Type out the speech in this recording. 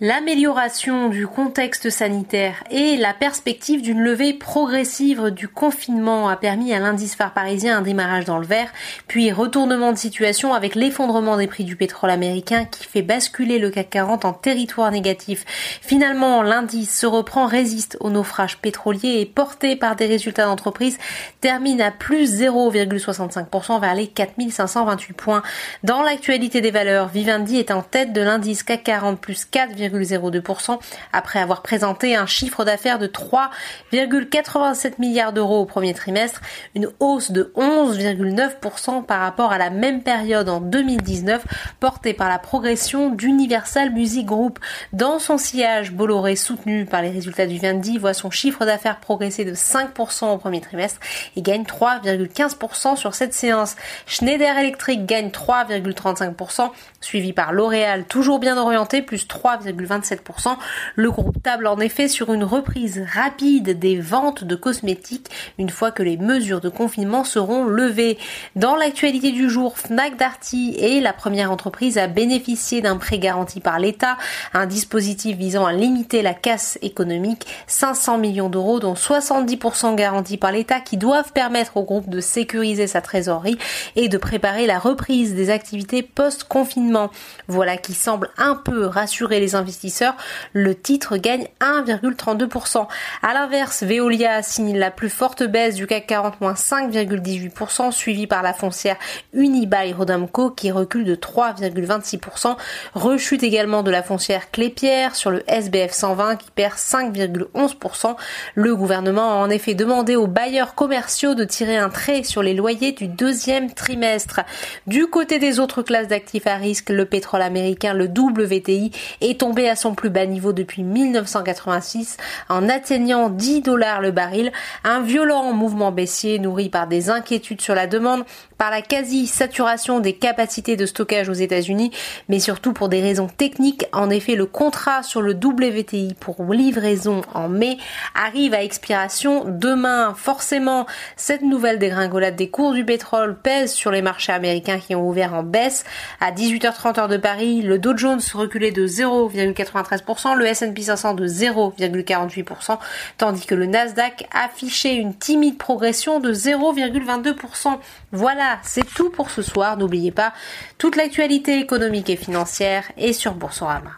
L'amélioration du contexte sanitaire et la perspective d'une levée progressive du confinement a permis à l'indice phare parisien un démarrage dans le vert, puis retournement de situation avec l'effondrement des prix du pétrole américain qui fait basculer le CAC 40 en territoire négatif. Finalement, l'indice se reprend, résiste au naufrage pétrolier et porté par des résultats d'entreprise termine à plus 0,65% vers les 4528 points. Dans l'actualité des valeurs, Vivendi est en tête de l'indice CAC 40 plus 4, 0,02% après avoir présenté un chiffre d'affaires de 3,87 milliards d'euros au premier trimestre, une hausse de 11,9% par rapport à la même période en 2019 portée par la progression d'Universal Music Group. Dans son sillage, Bolloré soutenu par les résultats du Vivendi voit son chiffre d'affaires progresser de 5% au premier trimestre et gagne 3,15% sur cette séance. Schneider Electric gagne 3,35% suivi par L'Oréal toujours bien orienté plus 3,5%. Le groupe table en effet sur une reprise rapide des ventes de cosmétiques une fois que les mesures de confinement seront levées. Dans l'actualité du jour, Fnac Darty est la première entreprise à bénéficier d'un prêt garanti par l'État, un dispositif visant à limiter la casse économique, 500 millions d'euros dont 70% garantis par l'État qui doivent permettre au groupe de sécuriser sa trésorerie et de préparer la reprise des activités post-confinement. Voilà qui semble un peu rassurer les investisseurs investisseurs, le titre gagne 1,32%. À l'inverse, Veolia signe la plus forte baisse du CAC 40, moins 5,18%, suivi par la foncière Unibail Rodamco qui recule de 3,26%. Rechute également de la foncière Clépierre sur le SBF 120 qui perd 5,11%. Le gouvernement a en effet demandé aux bailleurs commerciaux de tirer un trait sur les loyers du deuxième trimestre. Du côté des autres classes d'actifs à risque, le pétrole américain, le WTI, est tombé à son plus bas niveau depuis 1986 en atteignant 10 dollars le baril, un violent mouvement baissier nourri par des inquiétudes sur la demande, par la quasi-saturation des capacités de stockage aux États-Unis, mais surtout pour des raisons techniques. En effet, le contrat sur le WTI pour livraison en mai arrive à expiration demain. Forcément, cette nouvelle dégringolade des cours du pétrole pèse sur les marchés américains qui ont ouvert en baisse. À 18h30 heure de Paris, le Dow Jones reculait de 0, 0,93%, le S&P 500 de 0,48%, tandis que le Nasdaq affichait une timide progression de 0,22%. Voilà, c'est tout pour ce soir. N'oubliez pas, toute l'actualité économique et financière est sur Boursorama.